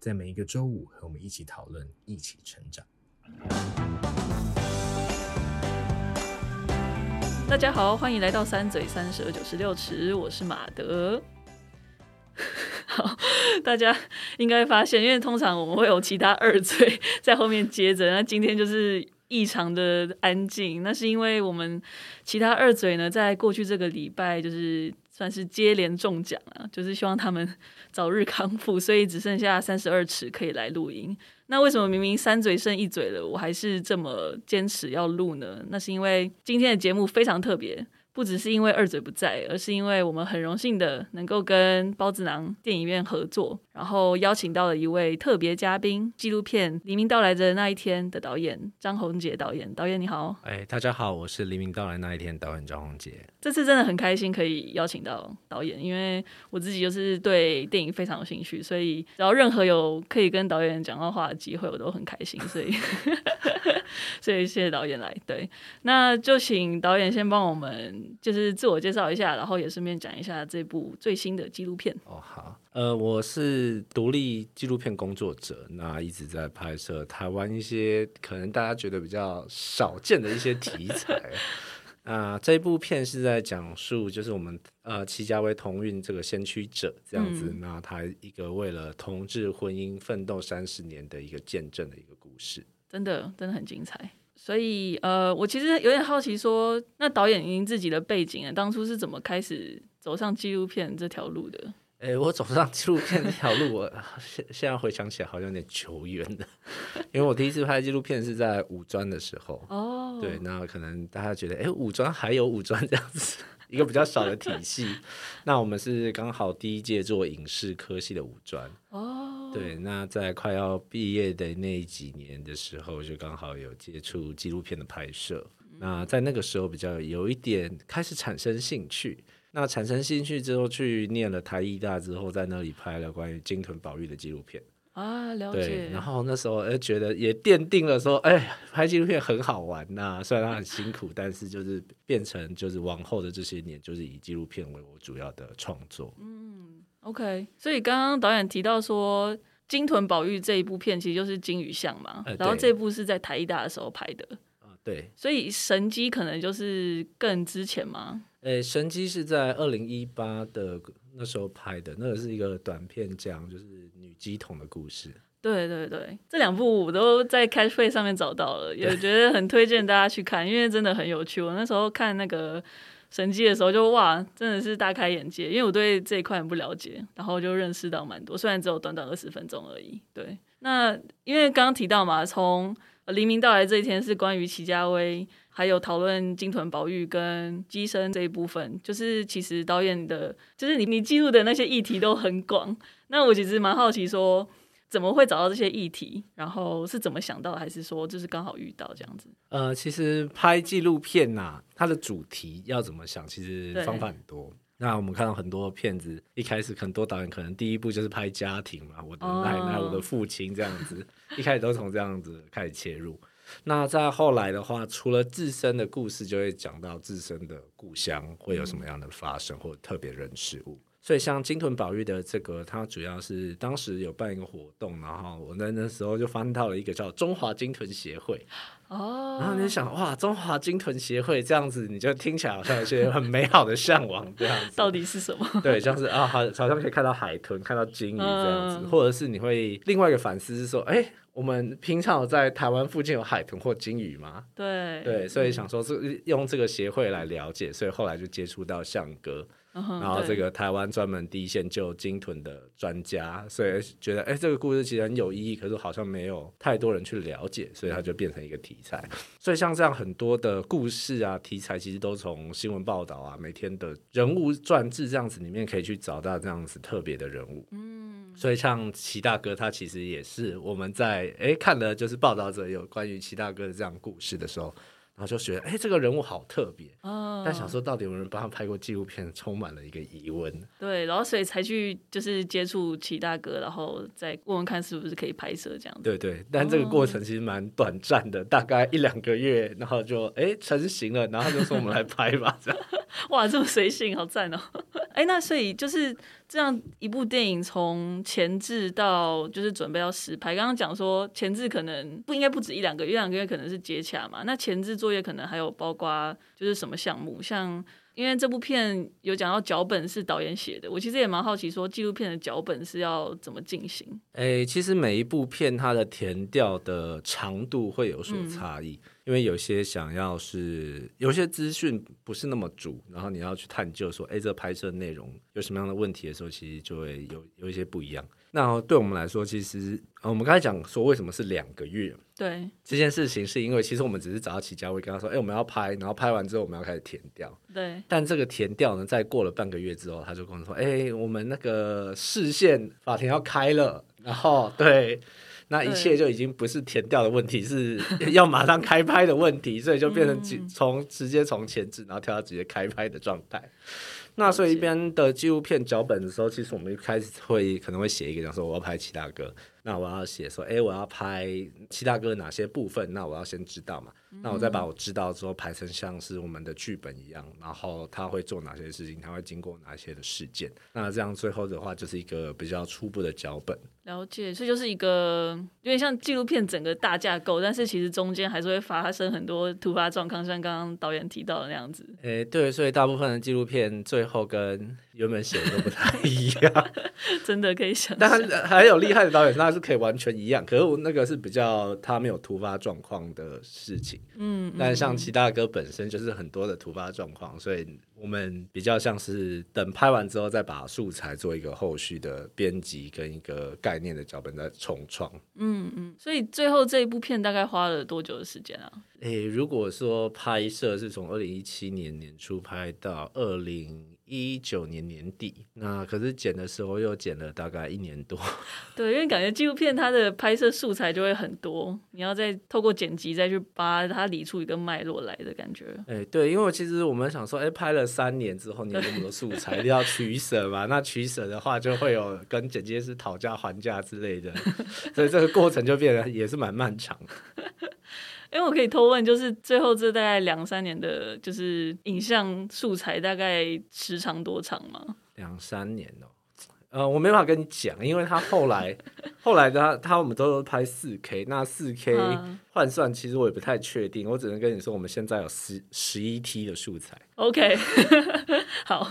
在每一个周五和我们一起讨论，一起成长。大家好，欢迎来到“三嘴三舌九十六尺”，我是马德。好，大家应该发现，因为通常我们会有其他二嘴在后面接着，那今天就是。异常的安静，那是因为我们其他二嘴呢，在过去这个礼拜就是算是接连中奖了，就是希望他们 早日康复，所以只剩下三十二尺可以来录音。那为什么明明三嘴剩一嘴了，我还是这么坚持要录呢？那是因为今天的节目非常特别。不只是因为二嘴不在，而是因为我们很荣幸的能够跟包子囊电影院合作，然后邀请到了一位特别嘉宾，纪录片《黎明到来的那一天》的导演张宏杰导演。导演你好，哎，大家好，我是《黎明到来那一天》导演张宏杰。这次真的很开心可以邀请到导演，因为我自己就是对电影非常有兴趣，所以只要任何有可以跟导演讲到话的机会，我都很开心。所以，所以谢谢导演来。对，那就请导演先帮我们。就是自我介绍一下，然后也顺便讲一下这部最新的纪录片。哦，好，呃，我是独立纪录片工作者，那一直在拍摄台湾一些可能大家觉得比较少见的一些题材。啊、呃，这部片是在讲述，就是我们呃戚家威同运这个先驱者这样子，嗯、那他一个为了同志婚姻奋斗三十年的一个见证的一个故事，真的真的很精彩。所以，呃，我其实有点好奇说，说那导演您自己的背景啊，当初是怎么开始走上纪录片这条路的？诶、欸，我走上纪录片这条路，我现现在回想起来好像有点久远的，因为我第一次拍纪录片是在五专的时候。哦，对，那可能大家觉得，诶、欸，五专还有五专这样子一个比较少的体系，那我们是刚好第一届做影视科系的五专。哦。对，那在快要毕业的那几年的时候，就刚好有接触纪录片的拍摄。那在那个时候比较有一点开始产生兴趣。那产生兴趣之后，去念了台艺大之后，在那里拍了关于鲸豚保育的纪录片。啊，了解。对，然后那时候哎，觉得也奠定了说，哎，拍纪录片很好玩呐、啊。虽然它很辛苦，但是就是变成就是往后的这些年，就是以纪录片为我主要的创作。嗯。OK，所以刚刚导演提到说，鲸豚保育这一部片其实就是金鱼像嘛，呃、然后这部是在台艺大的时候拍的。啊，对。所以神机可能就是更之前吗？诶，神机是在二零一八的那时候拍的，那个是一个短片，讲就是女乩童的故事。对对对，这两部我都在 Catchplay 上面找到了，也觉得很推荐大家去看，因为真的很有趣。我那时候看那个。神机的时候就哇，真的是大开眼界，因为我对这一块很不了解，然后就认识到蛮多，虽然只有短短二十分钟而已。对，那因为刚刚提到嘛，从黎明到来这一天是关于祁家威，还有讨论金豚保育跟乩身这一部分，就是其实导演的，就是你你记录的那些议题都很广。那我其实蛮好奇说。怎么会找到这些议题？然后是怎么想到，还是说就是刚好遇到这样子？呃，其实拍纪录片呐、啊，它的主题要怎么想，其实方法很多。那我们看到很多片子，一开始很多导演可能第一部就是拍家庭嘛，我的奶奶、我的父亲这样子，一开始都从这样子开始切入。那再后来的话，除了自身的故事，就会讲到自身的故乡会有什么样的发生，或者特别人事物。所以像金豚保育的这个，它主要是当时有办一个活动，然后我在那时候就翻到了一个叫中华金豚协会哦，然后你就想哇，中华金豚协会这样子，你就听起来好像有些很美好的向往这样子，到底是什么？对，像是啊，好，好像可以看到海豚，看到鲸鱼这样子，嗯、或者是你会另外一个反思是说，哎、欸，我们平常有在台湾附近有海豚或鲸鱼吗？对对，所以想说是用这个协会来了解，所以后来就接触到象哥。然后这个台湾专门第一线救鲸豚的专家，所以觉得哎，这个故事其实很有意义，可是好像没有太多人去了解，所以它就变成一个题材。所以像这样很多的故事啊，题材其实都从新闻报道啊，每天的人物传志这样子里面可以去找到这样子特别的人物。嗯。所以像齐大哥，他其实也是我们在哎看了就是报道者有关于齐大哥的这样故事的时候。然后就觉得，哎，这个人物好特别，哦、但想说到底有人帮他拍过纪录片，充满了一个疑问。对，然后所以才去就是接触齐大哥，然后再问问看是不是可以拍摄这样子。对对，但这个过程其实蛮短暂的，哦、大概一两个月，然后就哎成型了，然后就说我们来拍吧，这样。哇，这么随性，好赞哦！哎，那所以就是。这样一部电影从前置到就是准备要实拍，刚刚讲说前置可能不应该不止一两个月，一两个月可能是接洽嘛。那前置作业可能还有包括就是什么项目，像因为这部片有讲到脚本是导演写的，我其实也蛮好奇说纪录片的脚本是要怎么进行。哎，其实每一部片它的填调的长度会有所差异。嗯因为有些想要是有些资讯不是那么足，然后你要去探究说，哎，这拍摄内容有什么样的问题的时候，其实就会有有一些不一样。那对我们来说，其实我们刚才讲说为什么是两个月？对，这件事情是因为其实我们只是找到齐家威跟他说，哎，我们要拍，然后拍完之后我们要开始填掉。对，但这个填掉呢，在过了半个月之后，他就跟我说，哎，我们那个视线法庭要开了，然后对。那一切就已经不是填掉的问题，是 要马上开拍的问题，所以就变成从直接从前置，然后跳到直接开拍的状态。那所以一边的纪录片脚本的时候，其实我们一开始会可能会写一个，讲说我要拍七大哥，那我要写说，哎，我要拍七大哥哪些部分，那我要先知道嘛。那我再把我知道之后排成像是我们的剧本一样，然后他会做哪些事情，他会经过哪些的事件，那这样最后的话就是一个比较初步的脚本。了解，所以就是一个有点像纪录片整个大架构，但是其实中间还是会发生很多突发状况，像刚刚导演提到的那样子。诶，对，所以大部分的纪录片最后跟原本写的都不太一样，真的可以想。但还有厉害的导演，他是可以完全一样，可是我那个是比较他没有突发状况的事情。嗯，但像齐大哥本身就是很多的突发状况，所以我们比较像是等拍完之后再把素材做一个后续的编辑跟一个概念的脚本再重创。嗯嗯，所以最后这一部片大概花了多久的时间啊？诶，如果说拍摄是从二零一七年年初拍到二零。一九年年底，那可是剪的时候又剪了大概一年多。对，因为感觉纪录片它的拍摄素材就会很多，你要再透过剪辑再去扒它理出一个脉络来的感觉。哎、欸，对，因为其实我们想说，哎、欸，拍了三年之后，你有那么多素材，一定要取舍嘛。那取舍的话，就会有跟剪接师讨价还价之类的，所以这个过程就变得也是蛮漫长的。因为我可以偷问，就是最后这大概两三年的，就是影像素材大概时长多长吗？两三年哦，呃，我没办法跟你讲，因为他后来 后来他他我们都拍四 K，那四 K 换算其实我也不太确定，我只能跟你说，我们现在有十十一 T 的素材。OK，好，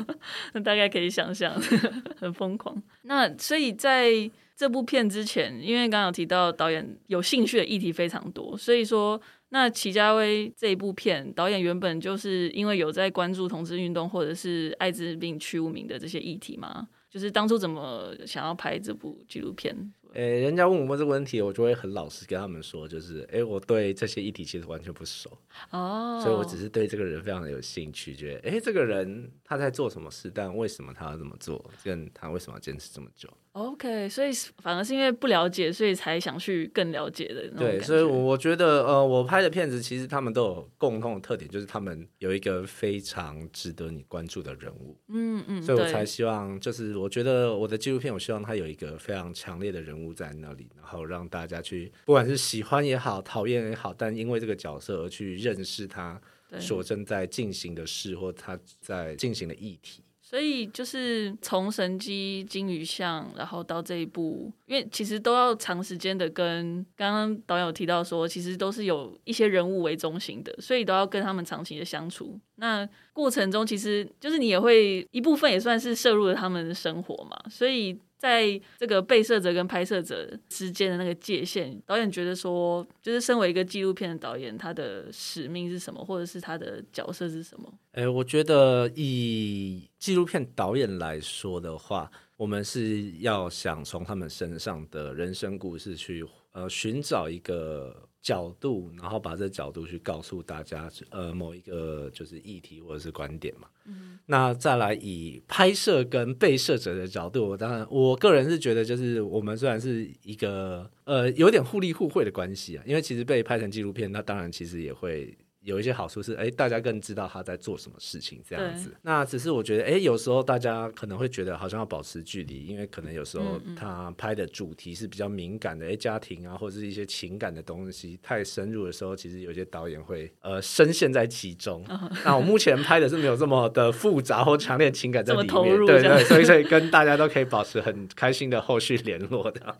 那大概可以想象，很疯狂。那所以在。这部片之前，因为刚刚有提到导演有兴趣的议题非常多，所以说那齐家威这一部片，导演原本就是因为有在关注同志运动或者是艾滋病去污名的这些议题吗？就是当初怎么想要拍这部纪录片？诶，人家问我这个问题，我就会很老实跟他们说，就是诶，我对这些议题其实完全不熟哦，所以我只是对这个人非常的有兴趣，觉得诶，这个人他在做什么事，但为什么他要这么做，跟他为什么要坚持这么久。OK，所以反而是因为不了解，所以才想去更了解的。对，所以我觉得，呃，我拍的片子其实他们都有共同的特点，就是他们有一个非常值得你关注的人物。嗯嗯，所以我才希望，就是我觉得我的纪录片，我希望它有一个非常强烈的人物在那里，然后让大家去，不管是喜欢也好，讨厌也好，但因为这个角色而去认识他所正在进行的事，或他在进行的议题。所以就是从神机金鱼像，然后到这一部，因为其实都要长时间的跟刚刚导演有提到说，其实都是有一些人物为中心的，所以都要跟他们长期的相处。那过程中，其实就是你也会一部分也算是摄入了他们的生活嘛，所以。在这个被摄者跟拍摄者之间的那个界限，导演觉得说，就是身为一个纪录片的导演，他的使命是什么，或者是他的角色是什么？诶，我觉得以纪录片导演来说的话，我们是要想从他们身上的人生故事去。呃寻找一个。角度，然后把这角度去告诉大家，呃，某一个就是议题或者是观点嘛。嗯，那再来以拍摄跟被摄者的角度，我当然我个人是觉得，就是我们虽然是一个呃有点互利互惠的关系啊，因为其实被拍成纪录片，那当然其实也会。有一些好处是，哎，大家更知道他在做什么事情，这样子。那只是我觉得，哎，有时候大家可能会觉得好像要保持距离，因为可能有时候他拍的主题是比较敏感的，哎，家庭啊，或者是一些情感的东西太深入的时候，其实有些导演会呃深陷在其中。那我目前拍的是没有这么的复杂或强烈情感在里面，对对，所以所以跟大家都可以保持很开心的后续联络的。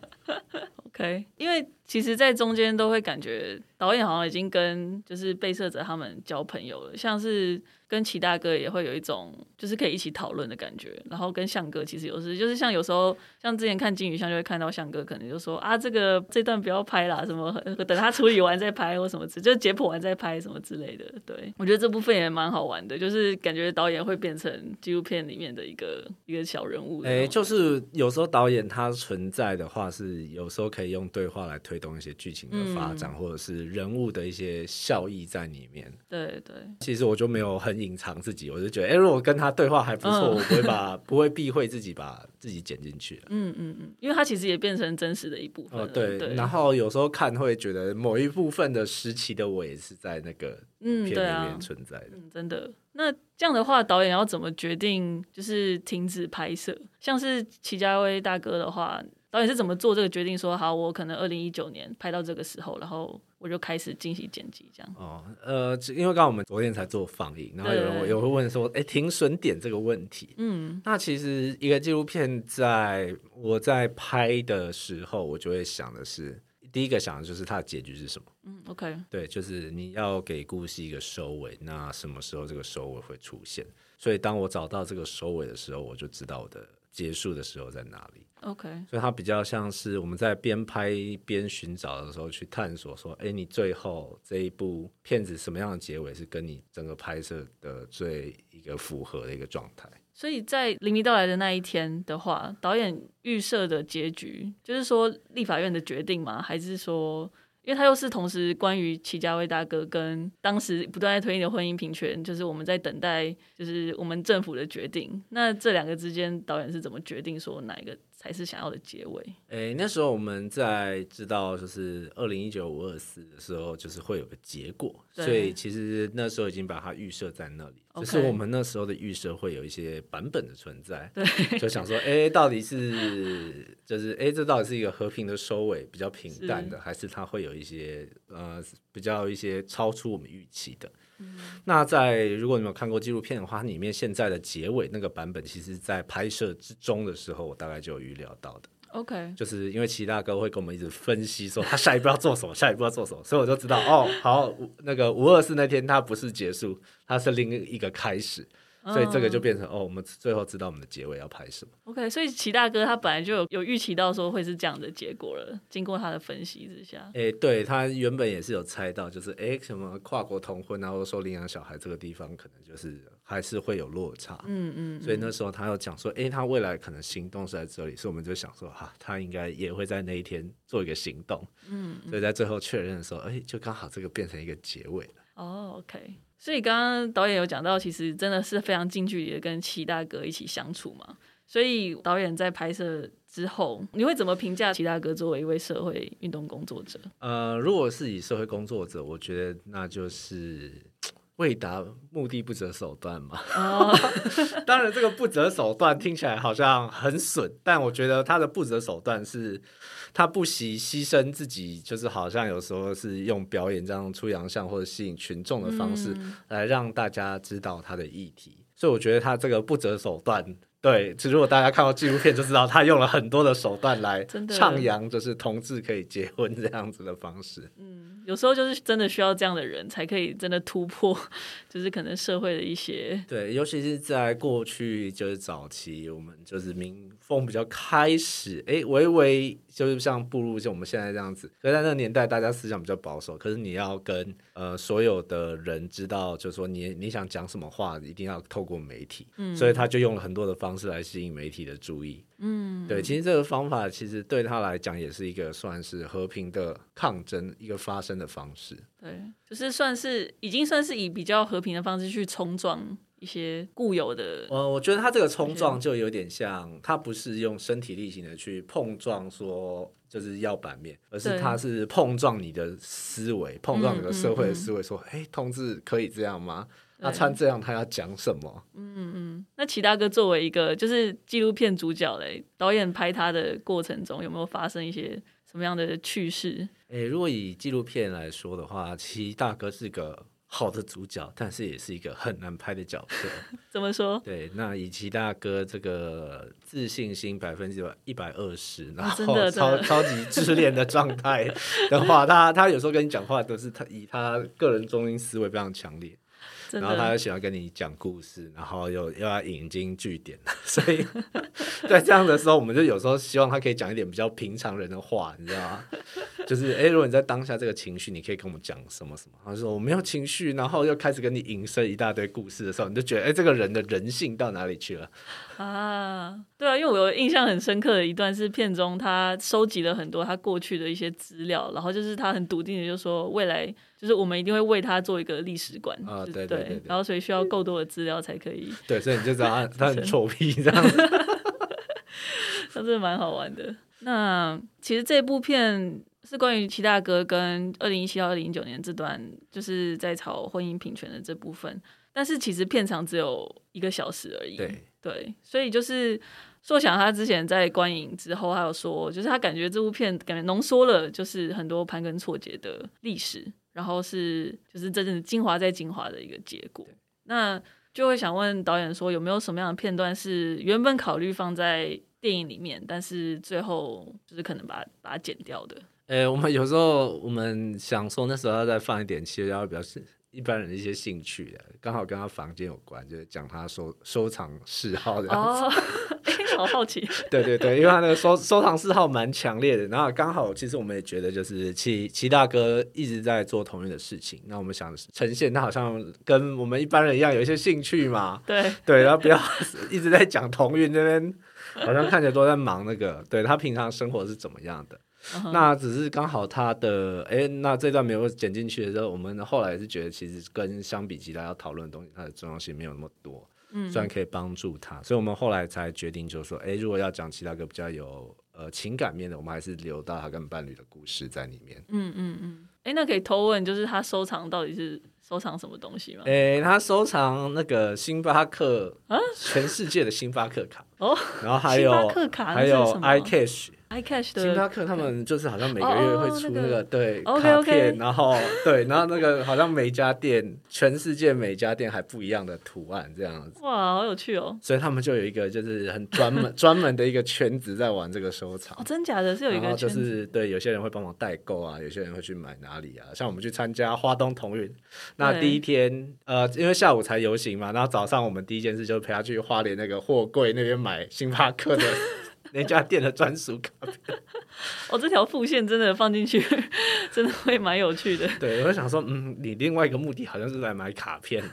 对因为其实，在中间都会感觉导演好像已经跟就是被摄者他们交朋友了，像是。跟齐大哥也会有一种就是可以一起讨论的感觉，然后跟向哥其实有时就是像有时候像之前看金鱼巷就会看到向哥可能就说啊这个这段不要拍啦，什么等他处理完再拍或什么之，就是解剖完再拍什么之类的。对，我觉得这部分也蛮好玩的，就是感觉导演会变成纪录片里面的一个一个小人物。哎、欸，就是有时候导演他存在的话，是有时候可以用对话来推动一些剧情的发展，嗯、或者是人物的一些效益在里面。对对，其实我就没有很。隐藏自己，我就觉得，哎、欸，如果跟他对话还不错，嗯、我不会把不会避讳自己把自己剪进去。嗯嗯嗯，因为他其实也变成真实的一部分。哦，对。对，然后有时候看会觉得某一部分的时期的我也是在那个片里面存在的。嗯啊嗯、真的。那这样的话，导演要怎么决定就是停止拍摄？像是齐家威大哥的话。导演是怎么做这个决定？说好，我可能二零一九年拍到这个时候，然后我就开始进行剪辑，这样。哦，呃，因为刚刚我们昨天才做放映，然后有人也会问说，哎，停损点这个问题。嗯，那其实一个纪录片，在我在拍的时候，我就会想的是，第一个想的就是它的结局是什么。嗯，OK，对，就是你要给故事一个收尾，那什么时候这个收尾会出现？所以当我找到这个收尾的时候，我就知道我的结束的时候在哪里。OK，所以它比较像是我们在边拍边寻找的时候去探索，说，哎，你最后这一部片子什么样的结尾是跟你整个拍摄的最一个符合的一个状态。所以在黎明到来的那一天的话，导演预设的结局就是说立法院的决定吗？还是说？因为他又是同时关于齐家威大哥跟当时不断在推进的婚姻平权，就是我们在等待，就是我们政府的决定。那这两个之间，导演是怎么决定说哪一个才是想要的结尾？诶，那时候我们在知道就是二零一九五二四的时候，就是会有个结果，所以其实那时候已经把它预设在那里。只 Okay. 是我们那时候的预设会有一些版本的存在，对，就想说，哎，到底是就是哎，这到底是一个和平的收尾，比较平淡的，是还是它会有一些呃比较一些超出我们预期的？嗯、那在如果你们有看过纪录片的话，里面现在的结尾那个版本，其实在拍摄之中的时候，我大概就有预料到的。OK，就是因为齐大哥会跟我们一直分析说他下一步要做什么，下一步要做什么，所以我就知道哦，好，那个五二四那天他不是结束，他是另一个开始。所以这个就变成哦，我们最后知道我们的结尾要拍什么。OK，所以齐大哥他本来就有有预期到说会是这样的结果了，经过他的分析之下，哎，对，他原本也是有猜到，就是哎什么跨国同婚啊，或者说领养小孩这个地方可能就是还是会有落差，嗯嗯，所以那时候他有讲说，哎，他未来可能行动是在这里，所以我们就想说哈，他应该也会在那一天做一个行动，嗯，所以在最后确认的时候，哎，就刚好这个变成一个结尾了。哦，OK。所以刚刚导演有讲到，其实真的是非常近距离的跟齐大哥一起相处嘛。所以导演在拍摄之后，你会怎么评价齐大哥作为一位社会运动工作者？呃，如果是以社会工作者，我觉得那就是为达目的不择手段嘛。哦、当然，这个不择手段听起来好像很损，但我觉得他的不择手段是。他不惜牺牲自己，就是好像有时候是用表演这样出洋相或者吸引群众的方式来让大家知道他的议题，嗯、所以我觉得他这个不择手段。对，其实如果大家看到纪录片就知道，他用了很多的手段来唱扬，就是同志可以结婚这样子的方式。嗯，有时候就是真的需要这样的人才可以真的突破，就是可能社会的一些。对，尤其是在过去就是早期，我们就是民风比较开始，哎，微微就是像步入像我们现在这样子。所以在那个年代，大家思想比较保守，可是你要跟呃所有的人知道，就是说你你想讲什么话，一定要透过媒体。嗯，所以他就用了很多的方式来吸引媒体的注意。嗯，对，其实这个方法其实对他来讲也是一个算是和平的抗争，一个发声的方式。对，就是算是已经算是以比较和平的方式去冲撞一些固有的。呃，我觉得他这个冲撞就有点像，他不是用身体力行的去碰撞，说就是要版面，而是他是碰撞你的思维，碰撞你的社会的思维，说，哎、嗯嗯嗯，同志可以这样吗？那穿这样，他要讲什么？嗯嗯，那齐大哥作为一个就是纪录片主角嘞，导演拍他的过程中有没有发生一些什么样的趣事？诶、欸，如果以纪录片来说的话，齐大哥是个好的主角，但是也是一个很难拍的角色。怎么说？对，那以齐大哥这个自信心百分之一百二十，然后超超级自恋的状态的话，他他有时候跟你讲话都是他以他个人中心思维非常强烈。然后他又喜欢跟你讲故事，然后又又要引经据典，所以在这样的时候，我们就有时候希望他可以讲一点比较平常人的话，你知道吗？就是哎，如果你在当下这个情绪，你可以跟我们讲什么什么？他说我没有情绪，然后又开始跟你引申一大堆故事的时候，你就觉得哎，这个人的人性到哪里去了？啊，对啊，因为我有印象很深刻的一段是片中他收集了很多他过去的一些资料，然后就是他很笃定的就说未来。就是我们一定会为他做一个历史馆啊，对对对，对，然后所以需要够多的资料才可以。对，所以你就知道他 他很臭屁这样子，他真的蛮好玩的。那其实这部片是关于齐大哥跟二零一七到二零一九年这段，就是在吵婚姻平权的这部分。但是其实片长只有一个小时而已。对对，所以就是硕，想他之前在观影之后，还有说，就是他感觉这部片感觉浓缩了，就是很多盘根错节的历史。然后是就是真正精华在精华的一个结果，那就会想问导演说，有没有什么样的片段是原本考虑放在电影里面，但是最后就是可能把它把它剪掉的？呃，我们有时候我们想说那时候要再放一点，其实要表示一般人的一些兴趣的，刚好跟他房间有关，就是讲他收收藏嗜好这样。子。哦好好奇，对对对，因为他那个收收藏嗜好蛮强烈的，然后刚好其实我们也觉得就是齐齐大哥一直在做同样的事情，那我们想呈现他好像跟我们一般人一样有一些兴趣嘛，对。对，然后不要一直在讲同运那边，好像看起来都在忙那个，对他平常生活是怎么样的，uh. 那只是刚好他的哎，那这段没有剪进去的时候，我们后来是觉得其实跟相比其他要讨论的东西，它的重要性没有那么多。嗯，虽然可以帮助他，所以我们后来才决定，就是说，哎，如果要讲其他个比较有呃情感面的，我们还是留到他跟伴侣的故事在里面。嗯嗯嗯。哎，那可以偷问，就是他收藏到底是收藏什么东西吗？哎，他收藏那个星巴克啊，全世界的星巴克卡哦，然后还有还有 iCash。iCash 的星巴克他们就是好像每个月会出那个、oh, 那个、对.卡片，然后对，然后那个好像每家店，全世界每家店还不一样的图案这样子。哇，好有趣哦！所以他们就有一个就是很专门专门的一个圈子在玩这个收藏。哦，真假的？是有一个圈子。就是对，有些人会帮忙代购啊，有些人会去买哪里啊？像我们去参加花东同运，那第一天呃，因为下午才游行嘛，然后早上我们第一件事就是陪他去花莲那个货柜那边买星巴克的。那家店的专属卡片，哦，这条副线真的放进去，真的会蛮有趣的。对，我想说，嗯，你另外一个目的好像是来买卡片，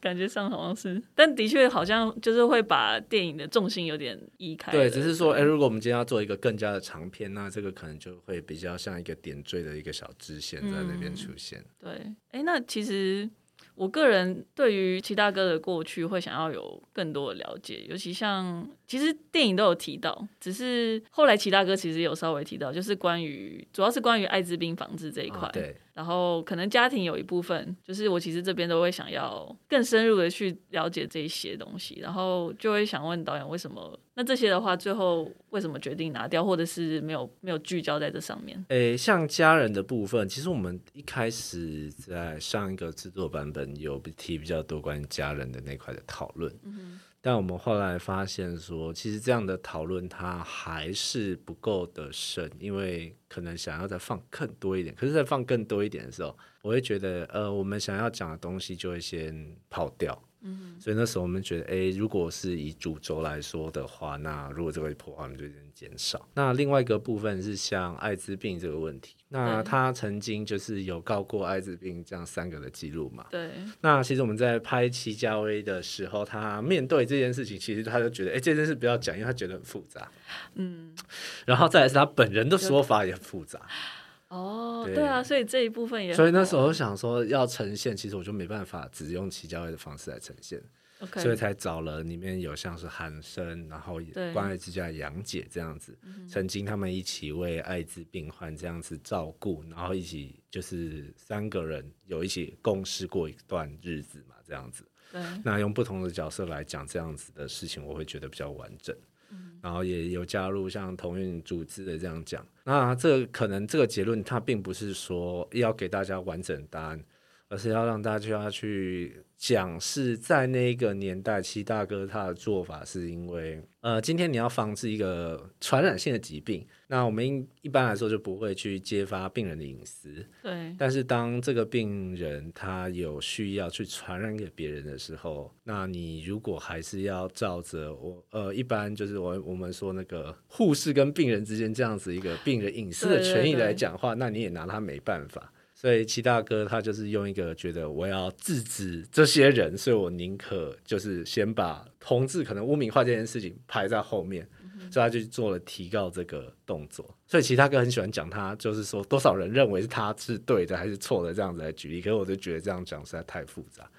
感觉上好像是，但的确好像就是会把电影的重心有点移开。对，只是说，哎、欸，如果我们今天要做一个更加的长片，那这个可能就会比较像一个点缀的一个小支线在那边出现。嗯、对，哎、欸，那其实。我个人对于齐大哥的过去会想要有更多的了解，尤其像其实电影都有提到，只是后来齐大哥其实有稍微提到，就是关于主要是关于艾滋病防治这一块。哦，对。然后可能家庭有一部分，就是我其实这边都会想要更深入的去了解这一些东西，然后就会想问导演为什么？那这些的话，最后为什么决定拿掉，或者是没有没有聚焦在这上面？诶，像家人的部分，其实我们一开始在上一个制作版本有提比较多关于家人的那块的讨论。嗯但我们后来发现说，其实这样的讨论它还是不够的深，因为可能想要再放更多一点。可是，在放更多一点的时候，我会觉得，呃，我们想要讲的东西就会先跑掉。嗯，所以那时候我们觉得，哎，如果是以主轴来说的话，那如果这个破坏，我们就有点减少。那另外一个部分是像艾滋病这个问题，那他曾经就是有告过艾滋病这样三个的记录嘛？对。那其实我们在拍齐家威的时候，他面对这件事情，其实他就觉得，哎，这件事不要讲，因为他觉得很复杂。嗯。然后再来是他本人的说法也很复杂。哦，对啊，所以这一部分也，所以那时候想说要呈现，其实我就没办法只用齐家威的方式来呈现，okay, 所以才找了里面有像是韩生，然后关爱之家杨姐这样子，曾经他们一起为艾滋病患这样子照顾，然后一起就是三个人有一起共事过一段日子嘛，这样子，对，那用不同的角色来讲这样子的事情，我会觉得比较完整。然后也有加入像同运组织的这样讲，那这可能这个结论它并不是说要给大家完整答案。而是要让大家去讲，是在那个年代，七大哥他的做法是因为，呃，今天你要防治一个传染性的疾病，那我们一般来说就不会去揭发病人的隐私。对。但是当这个病人他有需要去传染给别人的时候，那你如果还是要照着我，呃，一般就是我我们说那个护士跟病人之间这样子一个病人隐私的权益来讲话，那你也拿他没办法。所以齐大哥他就是用一个觉得我要制止这些人，所以我宁可就是先把同志可能污名化这件事情排在后面，所以他就做了提告这个动作。所以齐大哥很喜欢讲他，就是说多少人认为是他是对的还是错的这样子来举例。可是我就觉得这样讲实在太复杂。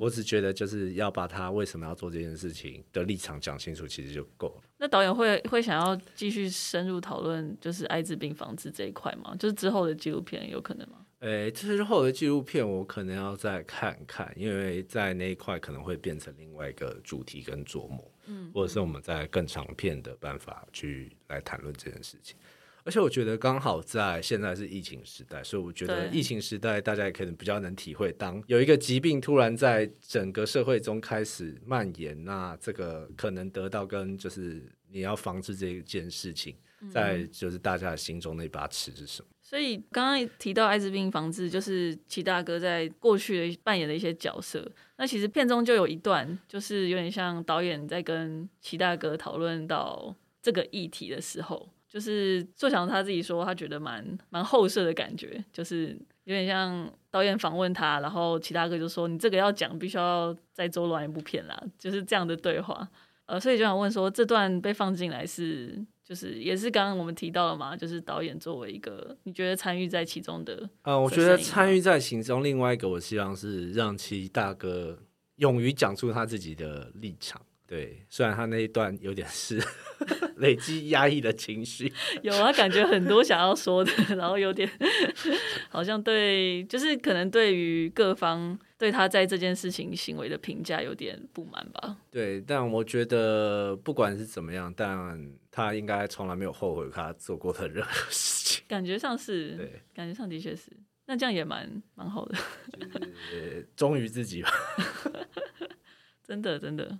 我只觉得就是要把他为什么要做这件事情的立场讲清楚，其实就够了。那导演会会想要继续深入讨论就是艾滋病防治这一块吗？就是之后的纪录片有可能吗？诶，之后的纪录片我可能要再看看，因为在那一块可能会变成另外一个主题跟琢磨，嗯，或者是我们在更长片的办法去来谈论这件事情。而且我觉得刚好在现在是疫情时代，所以我觉得疫情时代大家也可能比较能体会，当有一个疾病突然在整个社会中开始蔓延，那这个可能得到跟就是你要防治这一件事情，在就是大家的心中那把尺是什么？所以刚刚提到艾滋病防治，就是祁大哥在过去的扮演的一些角色。那其实片中就有一段，就是有点像导演在跟祁大哥讨论到这个议题的时候，就是作强他自己说他觉得蛮蛮后设的感觉，就是有点像导演访问他，然后祁大哥就说：“你这个要讲，必须要再周转一部片啦。”就是这样的对话。呃，所以就想问说，这段被放进来是？就是也是刚刚我们提到了嘛，就是导演作为一个你觉得参与在其中的，呃，我觉得参与在其中。另外一个，我希望是让其大哥勇于讲出他自己的立场。对，虽然他那一段有点是 累积压抑的情绪，有啊，感觉很多想要说的，然后有点好像对，就是可能对于各方对他在这件事情行为的评价有点不满吧。对，但我觉得不管是怎么样，但他应该从来没有后悔他做过的任何事情。感觉上是，对，感觉上的确是，那这样也蛮蛮好的，就是忠于自己吧。真的，真的。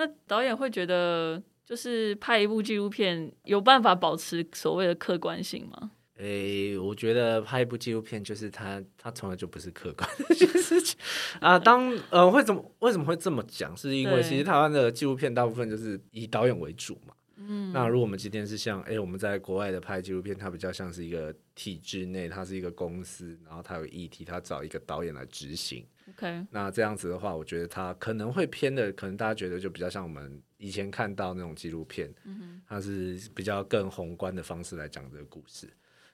那导演会觉得，就是拍一部纪录片有办法保持所谓的客观性吗？诶、欸，我觉得拍一部纪录片就是他，他从来就不是客观的事情啊。当呃，会怎么为什么会这么讲？是因为其实台湾的纪录片大部分就是以导演为主嘛。嗯，那如果我们今天是像，哎、欸，我们在国外的拍纪录片，它比较像是一个体制内，它是一个公司，然后它有议题，它找一个导演来执行。OK，那这样子的话，我觉得它可能会偏的，可能大家觉得就比较像我们以前看到那种纪录片，嗯，它是比较更宏观的方式来讲这个故事。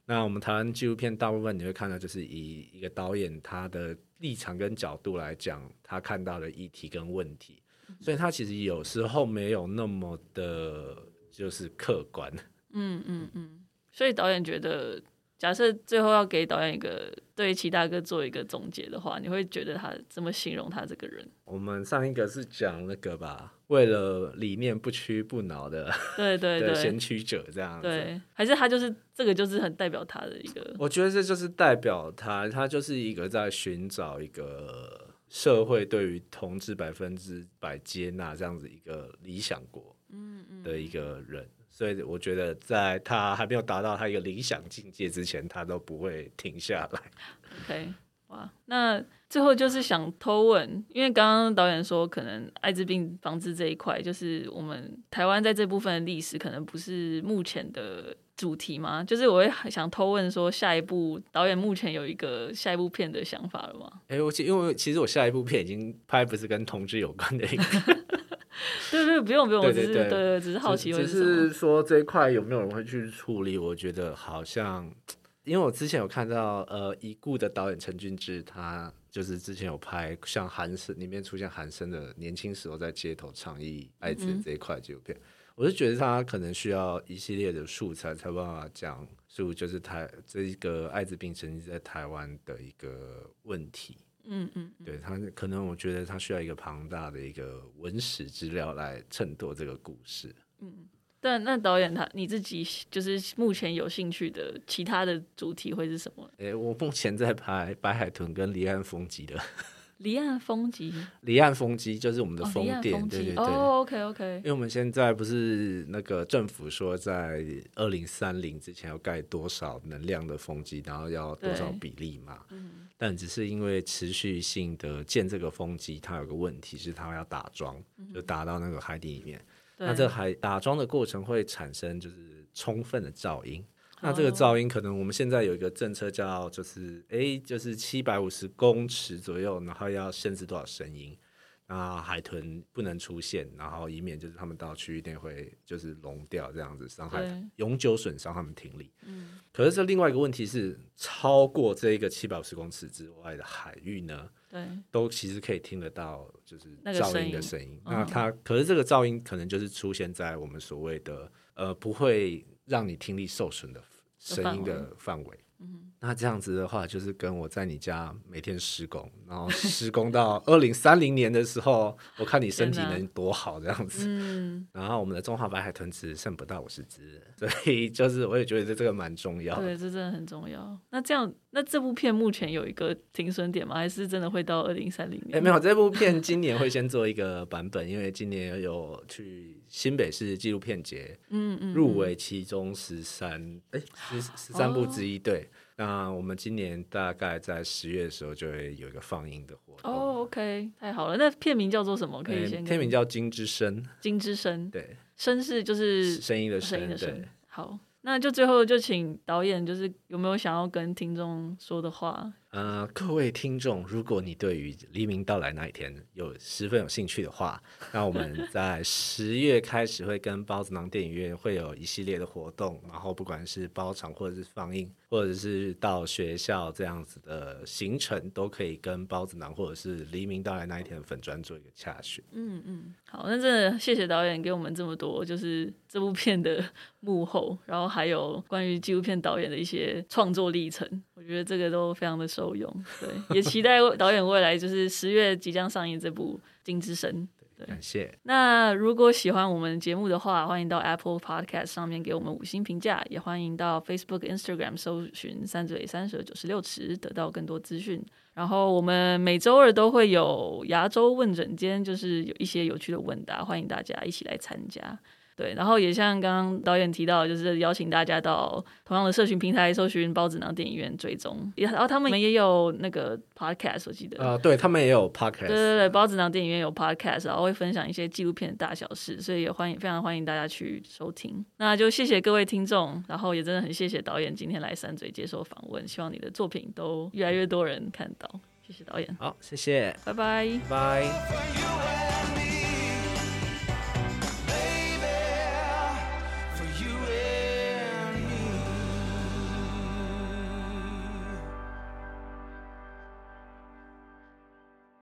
那我们台湾纪录片大部分你会看到，就是以一个导演他的立场跟角度来讲他看到的议题跟问题，所以他其实有时候没有那么的。就是客观，嗯嗯嗯，所以导演觉得，假设最后要给导演一个对齐大哥做一个总结的话，你会觉得他怎么形容他这个人？我们上一个是讲那个吧，为了理念不屈不挠的，对对 对，先驱者这样子，对，还是他就是这个就是很代表他的一个？我觉得这就是代表他，他就是一个在寻找一个社会对于同志百分之百接纳这样子一个理想国。的一个人，所以我觉得在他还没有达到他一个理想境界之前，他都不会停下来。OK，哇，那最后就是想偷问，因为刚刚导演说，可能艾滋病防治这一块，就是我们台湾在这部分的历史，可能不是目前的主题嘛。就是我会想偷问说，下一部导演目前有一个下一部片的想法了吗？哎、欸，我因为其实我下一部片已经拍，不是跟同志有关的一个。对对，不用不用，我只是对对，只是好奇，只是说这一块有没有人会去处理？我觉得好像。因为我之前有看到，呃，已故的导演陈俊志，他就是之前有拍像韩生里面出现韩生的年轻时候在街头倡议艾滋这一块纪录片，嗯、我是觉得他可能需要一系列的素材，才办法讲述就是台这一个艾滋病曾经在台湾的一个问题。嗯嗯，对他可能我觉得他需要一个庞大的一个文史资料来衬托这个故事。嗯。但那导演他你自己就是目前有兴趣的其他的主题会是什么？诶、欸，我目前在拍白海豚跟离岸风机的。离岸风机，离岸风机就是我们的风电，哦、对对对。哦，OK OK。因为我们现在不是那个政府说在二零三零之前要盖多少能量的风机，然后要多少比例嘛？嗯。但只是因为持续性的建这个风机，它有个问题是它要打桩，就打到那个海底里面。那这海打桩的过程会产生就是充分的噪音，那这个噪音可能我们现在有一个政策叫就是哎就是七百五十公尺左右，然后要限制多少声音，那海豚不能出现，然后以免就是他们到区域内会就是聋掉这样子伤害永久损伤他们听力。嗯，可是这另外一个问题是超过这一个七百五十公尺之外的海域呢？对，都其实可以听得到，就是噪音的声音。那，那它，可是这个噪音可能就是出现在我们所谓的呃，不会让你听力受损的声音的范围。嗯，那这样子的话，就是跟我在你家每天施工，然后施工到二零三零年的时候，我看你身体能多好这样子。嗯，然后我们的中华白海豚只剩不到五十只，所以就是我也觉得这个蛮重要。对，这真的很重要。那这样，那这部片目前有一个停损点吗？还是真的会到二零三零年？哎、欸，没有，这部片今年会先做一个版本，因为今年有去新北市纪录片节，嗯嗯，入围其中十三，哎，十十三部之一，对。那我们今年大概在十月的时候就会有一个放映的活动。哦、oh，OK，太好了。那片名叫做什么？可以先。片名叫《金之声》。金之声。对。声是就是声音的声。声音的声。好，那就最后就请导演，就是有没有想要跟听众说的话？呃，各位听众，如果你对于黎明到来那一天有十分有兴趣的话，那我们 在十月开始会跟包子囊电影院会有一系列的活动，然后不管是包场或者是放映，或者是到学校这样子的行程，都可以跟包子囊或者是黎明到来那一天的粉砖做一个洽询。嗯嗯，好，那真的谢谢导演给我们这么多，就是这部片的幕后，然后还有关于纪录片导演的一些创作历程，我觉得这个都非常的受。用对，也期待 导演未来就是十月即将上映这部《金之神》。对，感谢。那如果喜欢我们节目的话，欢迎到 Apple Podcast 上面给我们五星评价，也欢迎到 Facebook、Instagram 搜寻“三嘴三舌九十六尺”，得到更多资讯。然后我们每周二都会有牙周问诊间，就是有一些有趣的问答，欢迎大家一起来参加。对，然后也像刚刚导演提到，就是邀请大家到同样的社群平台搜寻包子囊电影院追踪，也然后他们也有那个 podcast，我记得。啊、呃，对他们也有 podcast，对对对，包子囊电影院有 podcast，然后会分享一些纪录片的大小事，所以也欢迎非常欢迎大家去收听。那就谢谢各位听众，然后也真的很谢谢导演今天来三嘴接受访问，希望你的作品都越来越多人看到，谢谢导演，好，谢谢，拜拜，拜。